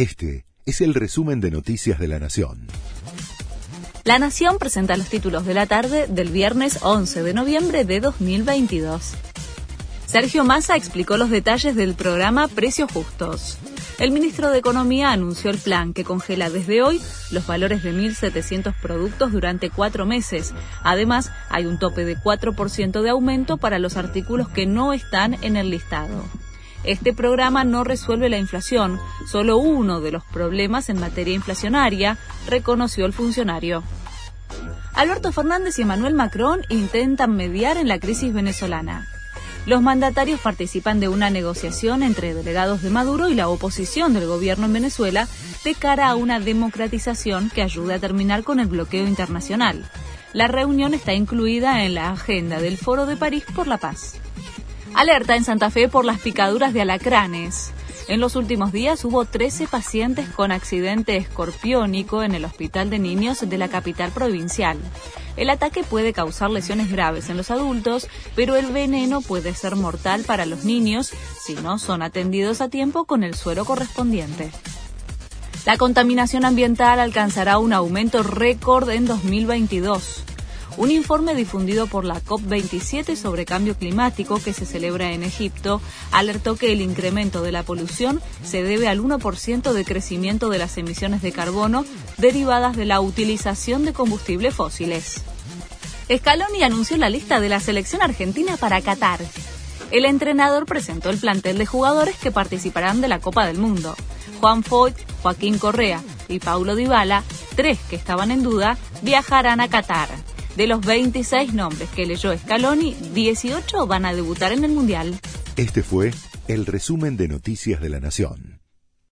Este es el resumen de Noticias de la Nación. La Nación presenta los títulos de la tarde del viernes 11 de noviembre de 2022. Sergio Massa explicó los detalles del programa Precios Justos. El ministro de Economía anunció el plan que congela desde hoy los valores de 1.700 productos durante cuatro meses. Además, hay un tope de 4% de aumento para los artículos que no están en el listado. Este programa no resuelve la inflación, solo uno de los problemas en materia inflacionaria, reconoció el funcionario. Alberto Fernández y Emmanuel Macron intentan mediar en la crisis venezolana. Los mandatarios participan de una negociación entre delegados de Maduro y la oposición del gobierno en Venezuela de cara a una democratización que ayude a terminar con el bloqueo internacional. La reunión está incluida en la agenda del Foro de París por la Paz. Alerta en Santa Fe por las picaduras de alacranes. En los últimos días hubo 13 pacientes con accidente escorpiónico en el Hospital de Niños de la capital provincial. El ataque puede causar lesiones graves en los adultos, pero el veneno puede ser mortal para los niños si no son atendidos a tiempo con el suero correspondiente. La contaminación ambiental alcanzará un aumento récord en 2022. Un informe difundido por la COP27 sobre cambio climático que se celebra en Egipto alertó que el incremento de la polución se debe al 1% de crecimiento de las emisiones de carbono derivadas de la utilización de combustibles fósiles. Scaloni anunció la lista de la selección argentina para Qatar. El entrenador presentó el plantel de jugadores que participarán de la Copa del Mundo. Juan Foyt, Joaquín Correa y Paulo Dybala, tres que estaban en duda, viajarán a Qatar. De los 26 nombres que leyó Scaloni, 18 van a debutar en el Mundial. Este fue el resumen de Noticias de la Nación.